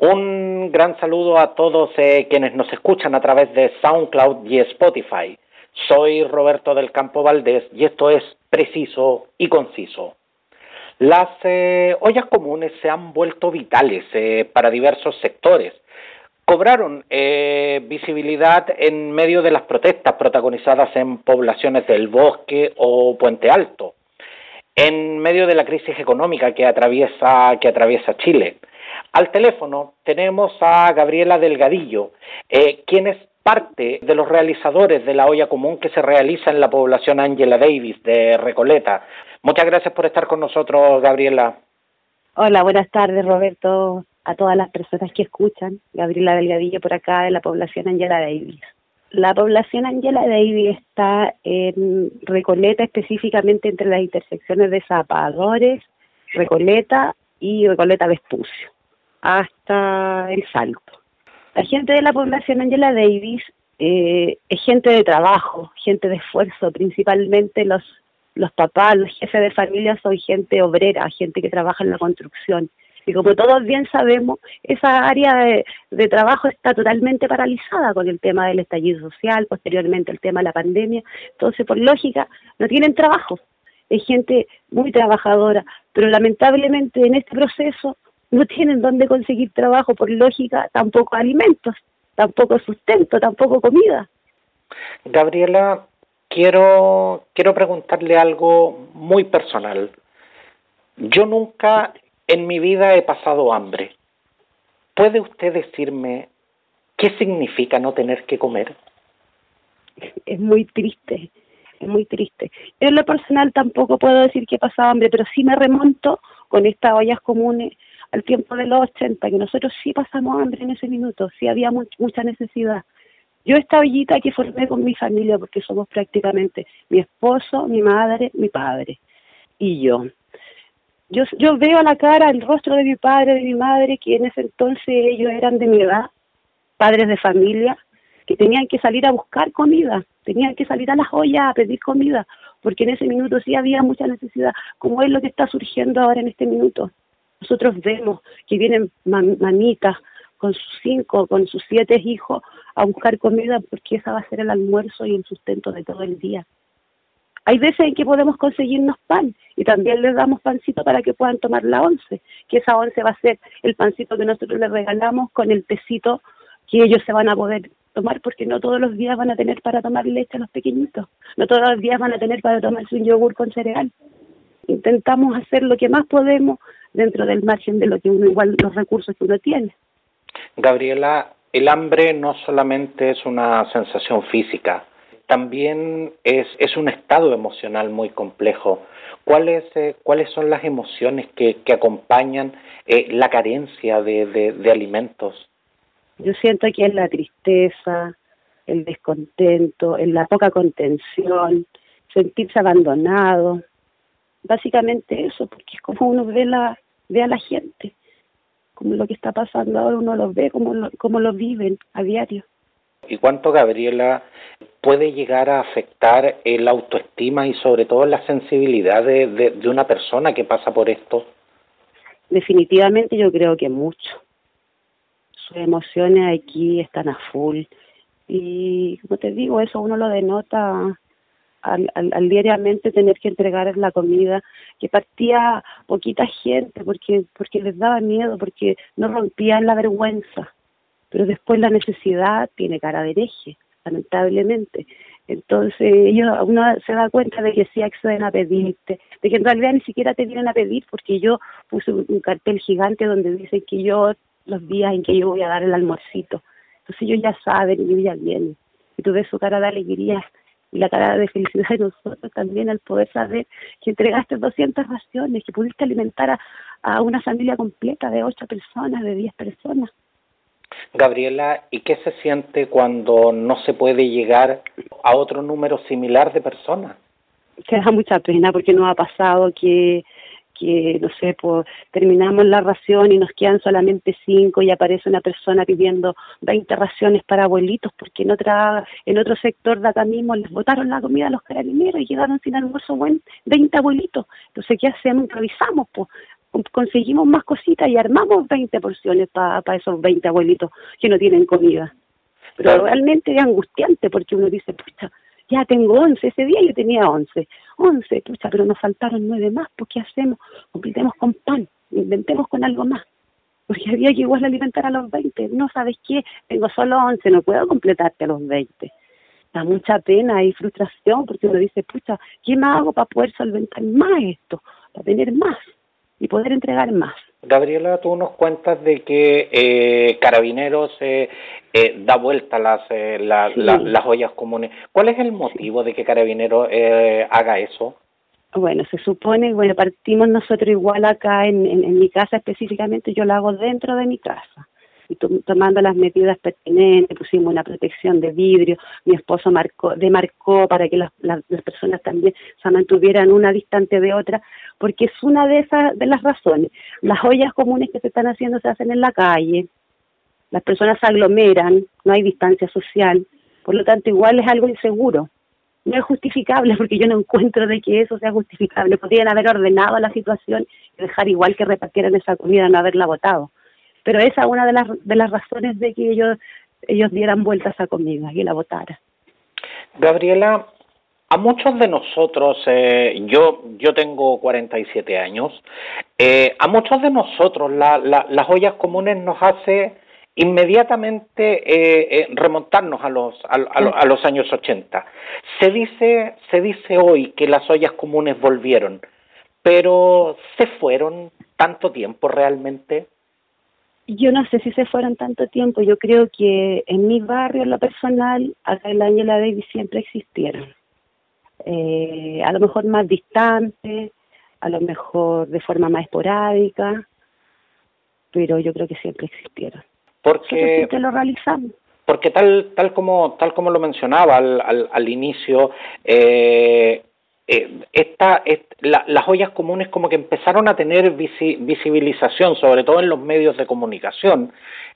Un gran saludo a todos eh, quienes nos escuchan a través de SoundCloud y Spotify. Soy Roberto del Campo Valdés y esto es preciso y conciso. Las eh, ollas comunes se han vuelto vitales eh, para diversos sectores. Cobraron visibilidad en medio de las protestas protagonizadas en poblaciones del Bosque o Puente Alto, en medio de la crisis económica que atraviesa, que atraviesa Chile. Al teléfono tenemos a Gabriela Delgadillo, quien es parte de los realizadores de la olla común que se realiza en la población Angela Davis de Recoleta. Muchas gracias por estar con nosotros, Gabriela. Hola, buenas tardes, Roberto, a todas las personas que escuchan. Gabriela Delgadillo por acá de la población Angela Davis. La población Angela Davis está en Recoleta, específicamente entre las intersecciones de Zapadores, Recoleta y Recoleta Vespucio, hasta el Salto. La gente de la población Angela Davis eh, es gente de trabajo, gente de esfuerzo, principalmente los, los papás, los jefes de familia son gente obrera, gente que trabaja en la construcción. Y como todos bien sabemos, esa área de, de, trabajo está totalmente paralizada con el tema del estallido social, posteriormente el tema de la pandemia. Entonces, por lógica, no tienen trabajo. Es gente muy trabajadora, pero lamentablemente en este proceso no tienen dónde conseguir trabajo, por lógica, tampoco alimentos, tampoco sustento, tampoco comida. Gabriela, quiero, quiero preguntarle algo muy personal. Yo nunca en mi vida he pasado hambre. ¿Puede usted decirme qué significa no tener que comer? Es muy triste, es muy triste. en lo personal tampoco puedo decir que he pasado hambre, pero sí me remonto con estas ollas comunes al tiempo de los 80, que nosotros sí pasamos hambre en ese minuto, sí había mucha necesidad. Yo esta ollita que formé con mi familia, porque somos prácticamente mi esposo, mi madre, mi padre y yo. Yo, yo veo a la cara el rostro de mi padre, de mi madre, que en ese entonces ellos eran de mi edad, padres de familia, que tenían que salir a buscar comida, tenían que salir a las ollas a pedir comida, porque en ese minuto sí había mucha necesidad, como es lo que está surgiendo ahora en este minuto. Nosotros vemos que vienen mamitas con sus cinco, con sus siete hijos a buscar comida porque esa va a ser el almuerzo y el sustento de todo el día. Hay veces en que podemos conseguirnos pan y también les damos pancito para que puedan tomar la once, que esa once va a ser el pancito que nosotros les regalamos con el tecito que ellos se van a poder tomar porque no todos los días van a tener para tomar leche a los pequeñitos, no todos los días van a tener para tomarse un yogur con cereal. Intentamos hacer lo que más podemos dentro del margen de lo que uno igual los recursos que uno tiene. Gabriela, el hambre no solamente es una sensación física, también es, es un estado emocional muy complejo. ¿Cuáles, eh, ¿cuáles son las emociones que, que acompañan eh, la carencia de, de, de alimentos? Yo siento que es la tristeza, el descontento, la poca contención, sentirse abandonado, básicamente eso, porque es como uno ve, la, ve a la gente, como lo que está pasando ahora, uno lo ve, como lo, como lo viven a diario. ¿Y cuánto, Gabriela, puede llegar a afectar la autoestima y sobre todo la sensibilidad de, de, de una persona que pasa por esto? Definitivamente yo creo que mucho. Sus emociones aquí están a full. Y como te digo, eso uno lo denota al, al, diariamente tener que entregar la comida, que partía poquita gente porque, porque les daba miedo, porque no rompían la vergüenza. Pero después la necesidad tiene cara de hereje, lamentablemente. Entonces ellos, uno se da cuenta de que sí acceden a pedirte, de que en realidad ni siquiera te vienen a pedir porque yo puse un, cartel gigante donde dice que yo los días en que yo voy a dar el almuercito. Entonces ellos ya saben ellos ya vienen. Y tú ves su cara de alegría y la cara de felicidad de nosotros también al poder saber que entregaste 200 raciones, que pudiste alimentar a, a una familia completa de 8 personas, de 10 personas. Gabriela, ¿y qué se siente cuando no se puede llegar a otro número similar de personas? Se da mucha pena porque nos ha pasado que que, no sé, pues terminamos la ración y nos quedan solamente cinco y aparece una persona pidiendo 20 raciones para abuelitos porque en otra en otro sector de acá mismo les botaron la comida a los carabineros y llegaron sin almuerzo buen 20 abuelitos. Entonces, ¿qué hacemos? Improvisamos, pues conseguimos más cositas y armamos 20 porciones para esos 20 abuelitos que no tienen comida. Pero realmente es angustiante porque uno dice, pucha, ya tengo 11, ese día yo tenía 11, 11, pucha, pero nos faltaron nueve más, ¿por qué hacemos? Completemos con pan, inventemos con algo más porque había que igual alimentar a los 20. No sabes qué, tengo solo 11, no puedo completarte a los 20. Da mucha pena y frustración porque uno dice, pucha, ¿qué más hago para poder solventar más esto? Para tener más y poder entregar más. Gabriela, tú nos cuentas de que eh, Carabineros eh, eh, da vuelta las, eh, las ollas comunes. ¿Cuál es el motivo de que Carabineros haga eso? Bueno, se supone, bueno, partimos nosotros igual acá en, en, mi casa específicamente, yo lo hago dentro de mi casa tomando las medidas pertinentes, pusimos una protección de vidrio, mi esposo marcó, demarcó para que las, las, personas también se mantuvieran una distante de otra, porque es una de esas de las razones. Las ollas comunes que se están haciendo se hacen en la calle, las personas se aglomeran, no hay distancia social, por lo tanto igual es algo inseguro no es justificable porque yo no encuentro de que eso sea justificable. Podrían haber ordenado la situación y dejar igual que repartieran esa comida, no haberla votado. Pero esa es una de las, de las razones de que ellos, ellos dieran vuelta a comida y la votara. Gabriela, a muchos de nosotros, eh, yo, yo tengo 47 años, eh, a muchos de nosotros la, las ollas comunes nos hace inmediatamente eh, eh, remontarnos a los, a, los años 80. Se dice, se dice hoy que las ollas comunes volvieron, pero ¿se fueron tanto tiempo realmente? Yo no sé si se fueron tanto tiempo, yo creo que en mi barrio, en lo personal, acá en la Ángela Davis siempre existieron. Eh, a lo mejor más distante, a lo mejor de forma más esporádica, pero yo creo que siempre existieron porque lo realizamos porque tal tal como tal como lo mencionaba al, al, inicio eh, eh, esta, las ollas comunes como que empezaron a tener visibilización sobre todo en los medios de comunicación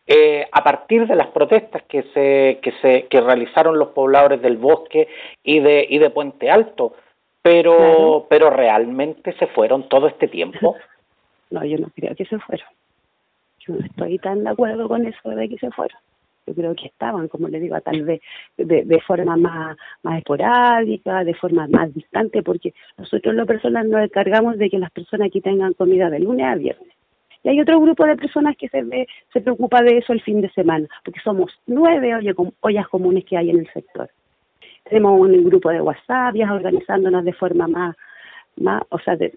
eh, a partir de las protestas que se que se que realizaron los pobladores del bosque y de y de Puente Alto. Pero pero realmente se fueron todo este tiempo. No yo no creo que se fueron. Yo no estoy tan de acuerdo con eso de que se fueron. Yo creo que estaban, como le digo, tal vez de, forma más, más esporádica, de forma más distante, porque nosotros los personas nos encargamos de que las personas aquí tengan comida de lunes a viernes. Y hay otro grupo de personas que se ve, se preocupa de eso el fin de semana, porque somos nueve ollas comunes que hay en el sector. Tenemos un grupo de WhatsApp, organizándonos de forma más, más, o sea, de,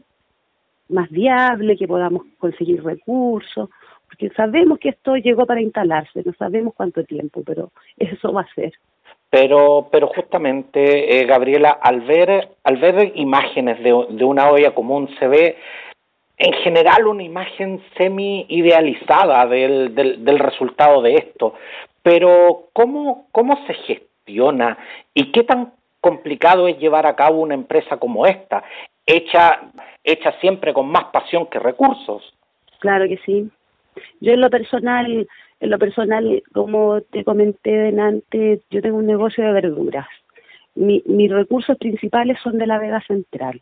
más viable, que podamos conseguir recursos, porque sabemos que esto llegó para instalarse, no sabemos cuánto tiempo, pero eso va a ser. Pero, pero justamente, eh, Gabriela, al ver, al ver imágenes de, de una olla común, se ve en general una imagen semi idealizada del, del, del resultado de esto. Pero, ¿cómo, ¿cómo se gestiona y qué tan complicado es llevar a cabo una empresa como esta, hecha, hecha siempre con más pasión que recursos? Claro que sí. Yo en lo personal, en lo personal, como te comenté antes, yo tengo un negocio de verduras. Mi, mis recursos principales son de la Vega Central.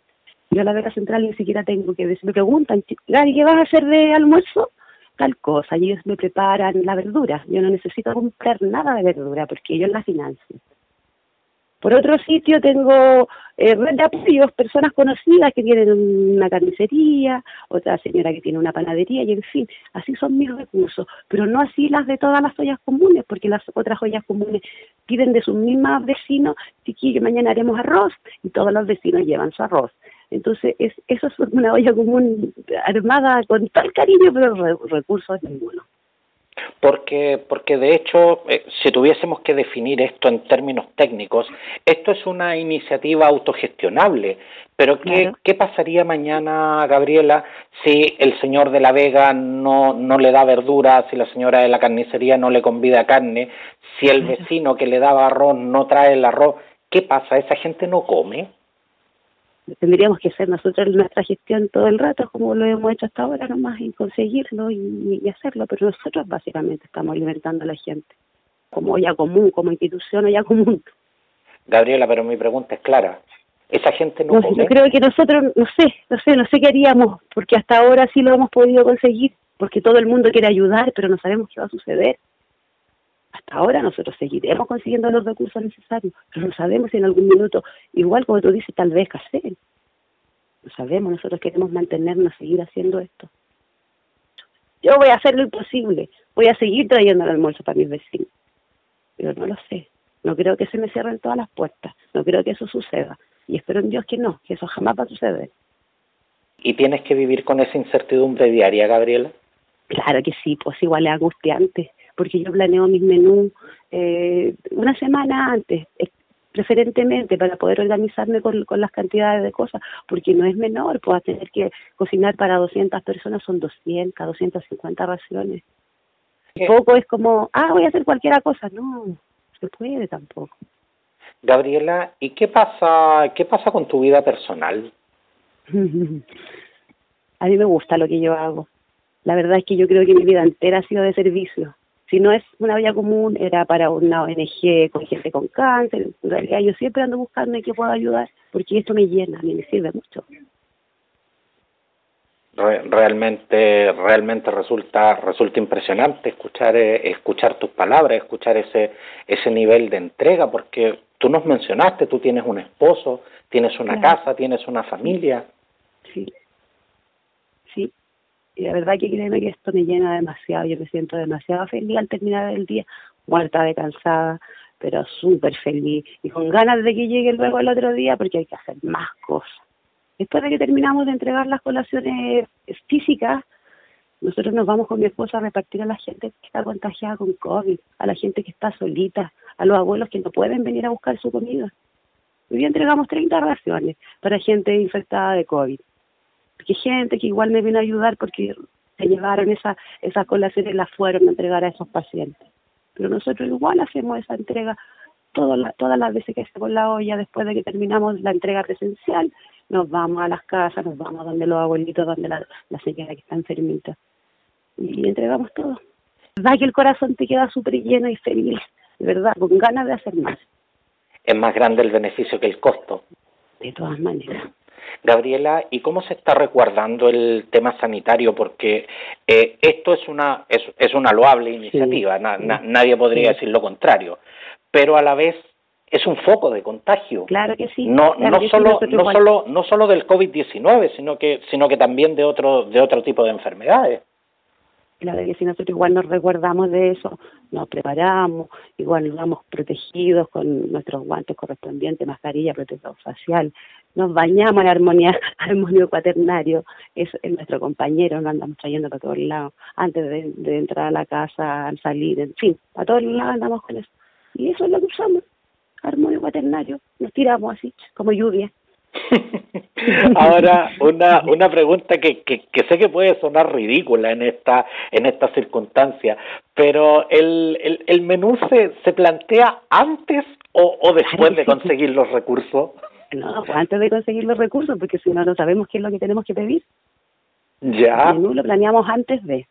Yo a la Vega Central ni siquiera tengo que decir, me preguntan, Gary, ¿qué vas a hacer de almuerzo? Tal cosa, y ellos me preparan la verdura. Yo no necesito comprar nada de verdura porque ellos la financian. Por otro sitio tengo eh, red de apoyos, personas conocidas que tienen una carnicería, otra señora que tiene una panadería, y en fin, así son mis recursos, pero no así las de todas las ollas comunes, porque las otras ollas comunes piden de sus mismas vecinos, chiquillo, mañana haremos arroz, y todos los vecinos llevan su arroz. Entonces, es, eso es una olla común armada con tal cariño, pero recursos ninguno porque, porque de hecho, eh, si tuviésemos que definir esto en términos técnicos, esto es una iniciativa autogestionable. Pero ¿qué, ¿qué pasaría mañana, Gabriela, si el señor de la Vega no, no le da verdura, si la señora de la carnicería no le convida carne, si el vecino que le daba arroz no trae el arroz? ¿Qué pasa? ¿Esa gente no come? Tendríamos que hacer nosotros nuestra gestión todo el rato, como lo hemos hecho hasta ahora, nomás, y conseguirlo y, hacerlo, pero nosotros básicamente estamos alimentando a la gente, como ya común, como institución ya común. Gabriela, pero mi pregunta es clara. Esa gente no, Yo creo que nosotros, no sé, no sé, no sé qué haríamos, porque hasta ahora sí lo hemos podido conseguir, porque todo el mundo quiere ayudar, pero no sabemos qué va a suceder. Hasta ahora nosotros seguiremos consiguiendo los recursos necesarios, pero no sabemos si en algún minuto, igual como tú dices, tal vez hacer. No sabemos, nosotros queremos mantenernos, seguir haciendo esto. Yo voy a hacer lo imposible, voy a seguir trayendo el almuerzo para mis vecinos, pero no lo sé. No creo que se me cierren todas las puertas, no creo que eso suceda. Y espero en Dios que no, que eso jamás va a suceder. ¿Y tienes que vivir con esa incertidumbre diaria, Gabriela? Claro que sí, pues igual es angustiante, porque yo planeo mis menús eh, una semana antes, eh, preferentemente para poder organizarme con, con, las cantidades de cosas, porque no es menor, pues tener que cocinar para 200 personas son 200, 250 raciones. Poco es como, ah, voy a hacer cualquier cosa, no, se puede tampoco. Gabriela, ¿y qué pasa, qué pasa con tu vida personal? a mí me gusta lo que yo hago. La verdad es que yo creo que mi vida entera ha sido de servicio. Si no es una vida común, era para una ONG con gente con cáncer. En realidad yo siempre ando buscando en qué puedo ayudar, porque esto me llena, a mí me sirve mucho. Realmente realmente resulta resulta impresionante escuchar eh, escuchar tus palabras escuchar ese ese nivel de entrega porque tú nos mencionaste tú tienes un esposo tienes una casa tienes una familia. Sí. Sí y la verdad que créeme que esto me llena demasiado yo me siento demasiado feliz al terminar el día muerta de cansada pero súper feliz y con ganas de que llegue luego el otro día porque hay que hacer más cosas Después de que terminamos de entregar las colaciones físicas, nosotros nos vamos con mi esposa a repartir a la gente que está contagiada con COVID, a la gente que está solita, a los abuelos que no pueden venir a buscar su comida. Hoy día entregamos 30 raciones para gente infectada de COVID. Porque gente que igual me viene a ayudar porque se llevaron esa, esas colaciones y las fueron a entregar a esos pacientes. Pero nosotros igual hacemos esa entrega todas las, todas las veces que hacemos la olla después de que terminamos la entrega presencial nos vamos a las casas, nos vamos donde los abuelitos, donde la, la señora que está enfermita. Y entregamos todo. verdad que el corazón te queda súper lleno y feliz, de verdad, con ganas de hacer más. Es más grande el beneficio que el costo. De todas maneras. Gabriela, ¿y cómo se está resguardando el tema sanitario? Porque eh, esto es una es, es una loable iniciativa, nadie podría decir lo contrario, pero a la vez es un foco de contagio. Claro que sí. No, no solo, no solo, no solo del COVID-19, sino que, sino que también de otro, de otro tipo de enfermedades. Claro que sí, nosotros igual nos recuerdamos de eso, nos preparamos, igual nos vamos protegidos con nuestros guantes correspondientes, mascarilla, protector facial, nos bañamos en armonía, armonio cuaternario, es, nuestro compañero, nos andamos trayendo para todos lados, antes de, de entrar a la casa, al salir, en fin, a todos lados andamos con eso. Y eso es lo que usamos armonio cuaternario, nos tiramos así, como lluvia. Ahora, una, una pregunta que, que, sé que puede sonar ridícula en esta, en esta circunstancia, pero ¿el, el, el menú se, se plantea antes o, o después de conseguir los recursos? No, pues antes de conseguir los recursos, porque si no, no sabemos qué es lo que tenemos que pedir. Ya. El menú lo planeamos antes de.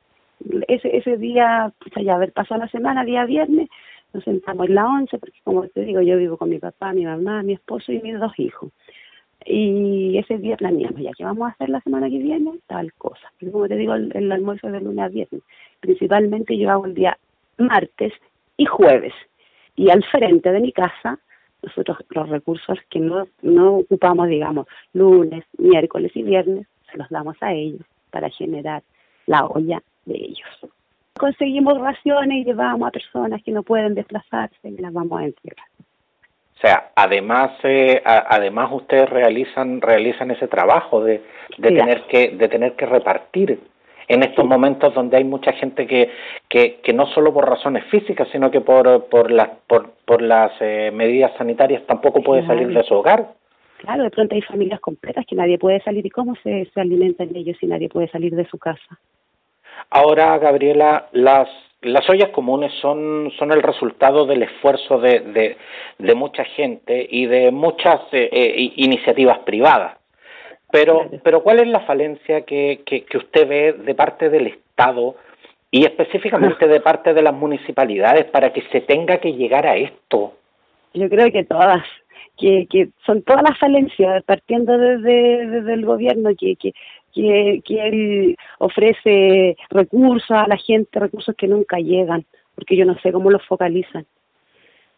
Ese, ese día, pues ya haber pasado la semana, día viernes, nos sentamos en la once, porque como te digo, yo vivo con mi papá, mi mamá, mi esposo y mis dos hijos. Y ese día planeamos, ya que vamos a hacer la semana que viene, tal cosa. Porque como te digo, el, almuerzo es de lunes a viernes. Principalmente yo hago el día martes y jueves. Y al frente de mi casa, nosotros los recursos que no, no ocupamos, digamos, lunes, miércoles y viernes, se los damos a ellos para generar la olla de ellos conseguimos raciones y llevamos a personas que no pueden desplazarse y las vamos a entregar. O sea, además, eh, además ustedes realizan realizan ese trabajo de, de tener que de tener que repartir en estos momentos donde hay mucha gente que, que, que no solo por razones físicas, sino que por por las por, por las eh, medidas sanitarias tampoco puede salir de su hogar. Claro, de pronto hay familias completas que nadie puede salir y cómo se, se alimentan ellos si nadie puede salir de su casa. Ahora, Gabriela, las, las ollas comunes son, son el resultado del esfuerzo de, de, de mucha gente y de muchas eh, eh, iniciativas privadas. Pero, pero ¿cuál es la falencia que, que, que usted ve de parte del Estado y específicamente de parte de las municipalidades para que se tenga que llegar a esto? Yo creo que todas. que, que son todas las falencias, partiendo desde, desde el gobierno, que, que, que, que él ofrece recursos a la gente, recursos que nunca llegan, porque yo no sé cómo los focalizan.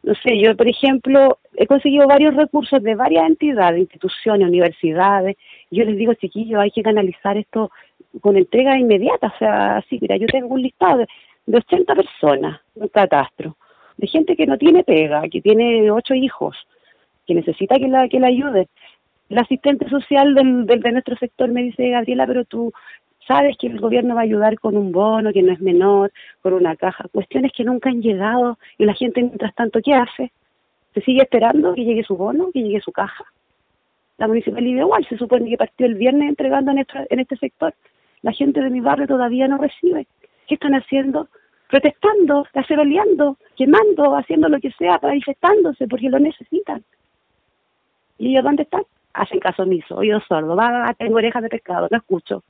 No sé, yo por ejemplo he conseguido varios recursos de varias entidades, instituciones, universidades. Yo les digo, chiquillos, hay que canalizar esto con entrega inmediata. O sea, así, mira, yo tengo un listado de, de 80 personas, un catastro, de gente que no tiene pega, que tiene ocho hijos, que necesita que la, que la ayude. El asistente social del, del, de nuestro sector me dice, Gabriela, pero tú sabes que el gobierno va a ayudar con un bono que no es menor, con una caja, cuestiones que nunca han llegado y la gente mientras tanto, ¿qué hace? ¿Se sigue esperando que llegue su bono, que llegue su caja? La municipalidad igual, se supone que partió el viernes entregando en, esta, en este sector. La gente de mi barrio todavía no recibe. ¿Qué están haciendo? Protestando, caceroleando, quemando, haciendo lo que sea, manifestándose porque lo necesitan. ¿Y ellos dónde están? Hacen caso omiso, oído sordo, va, tengo orejas de pescado, no escucho.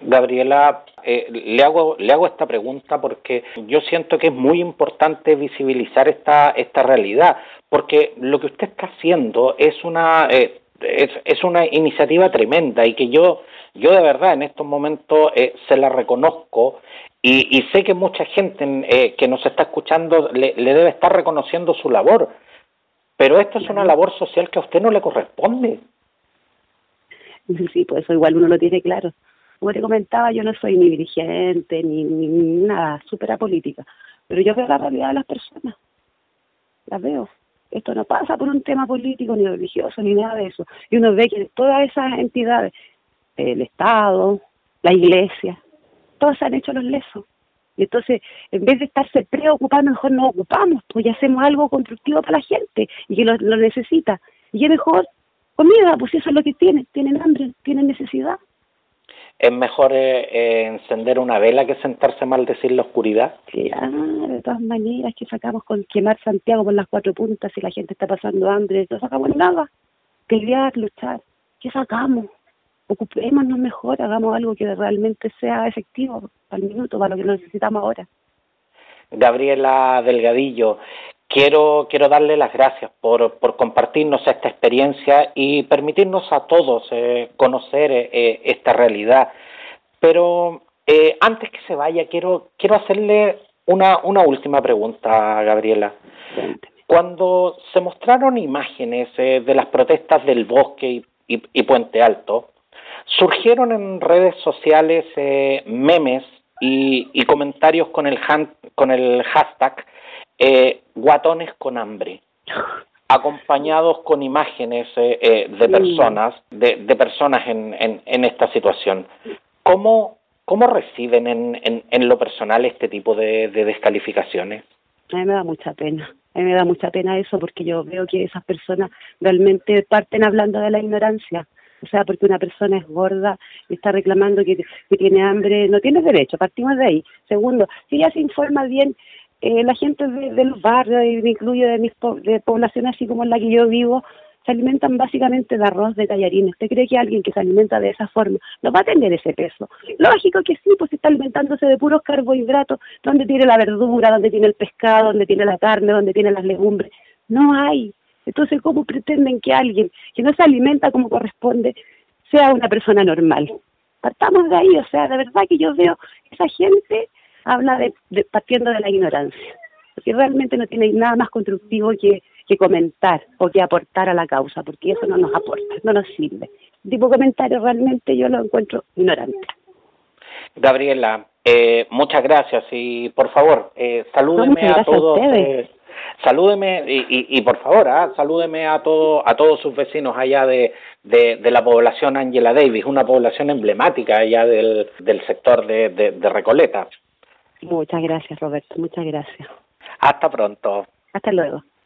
Gabriela, eh, le hago le hago esta pregunta porque yo siento que es muy importante visibilizar esta esta realidad, porque lo que usted está haciendo es una eh, es, es, una iniciativa tremenda y que yo yo de verdad en estos momentos eh, se la reconozco y, y, sé que mucha gente eh, que nos está escuchando le, le, debe estar reconociendo su labor, pero esto es una labor social que a usted no le corresponde. Sí, pues eso igual uno lo tiene claro como te comentaba, yo no soy ni dirigente ni, ni nada, súper apolítica, pero yo veo la realidad de las personas, las veo. Esto no pasa por un tema político ni religioso ni nada de eso. Y uno ve que todas esas entidades, el Estado, la Iglesia, todos se han hecho los lesos. Y entonces, en vez de estarse preocupando, mejor nos ocupamos, pues ya hacemos algo constructivo para la gente y que lo, lo necesita. Y es mejor comida, pues eso es lo que tienen, tienen hambre, tienen necesidad es mejor eh, eh, encender una vela que sentarse a maldecir la oscuridad. Claro, de todas maneras, que sacamos con quemar Santiago por las cuatro puntas y la gente está pasando hambre? No sacamos nada. Pelear, luchar. ¿Qué sacamos? Ocupémonos mejor, hagamos algo que realmente sea efectivo el minuto, para lo que necesitamos ahora. Gabriela Delgadillo, quiero, quiero darle las gracias por, por compartirnos esta experiencia y permitirnos a todos eh, conocer eh, esta realidad. Pero eh, antes que se vaya, quiero, quiero hacerle una, una última pregunta, Gabriela. Cuando se mostraron imágenes eh, de las protestas del bosque y, y, y, Puente Alto, surgieron en redes sociales eh, memes y, y, comentarios con el, con el hashtag eh, guatones con hambre, acompañados con imágenes eh, eh, de personas, de, de personas en, en, en, esta situación. ¿Cómo, cómo reciben en, en, en lo personal este tipo de, de descalificaciones? A mí me da mucha pena. A mí me da mucha pena eso porque yo veo que esas personas realmente parten hablando de la ignorancia. O sea, porque una persona es gorda y está reclamando que, que tiene hambre, no tiene derecho, partimos de ahí. Segundo, si ella se informa bien, eh, la gente de, los barrios, y incluye de mis de poblaciones así como en la que yo vivo, se alimentan básicamente de arroz, de tallarines. ¿Usted cree que alguien que se alimenta de esa forma no va a tener ese peso? Lógico que sí, pues está alimentándose de puros carbohidratos, donde tiene la verdura, donde tiene el pescado, donde tiene la carne, donde tiene las legumbres. No hay. Entonces, ¿cómo pretenden que alguien que no se alimenta como corresponde sea una persona normal? Partamos de ahí, o sea, de verdad que yo veo esa gente habla de, de, partiendo de la ignorancia, porque realmente no tiene nada más constructivo que, que comentar o que aportar a la causa, porque eso no nos aporta, no nos sirve. Este tipo de comentario realmente yo lo encuentro ignorante. Gabriela, eh, muchas gracias y por favor, eh, salúdeme no, a todos. A eh, salúdeme y, y, y, por favor, ¿ah? salúdeme a todo, a todos sus vecinos allá de, de, de, la población Angela Davis, una población emblemática allá del, del sector de, de Recoleta. Muchas gracias, Roberto. Muchas gracias. Hasta pronto. Hasta luego.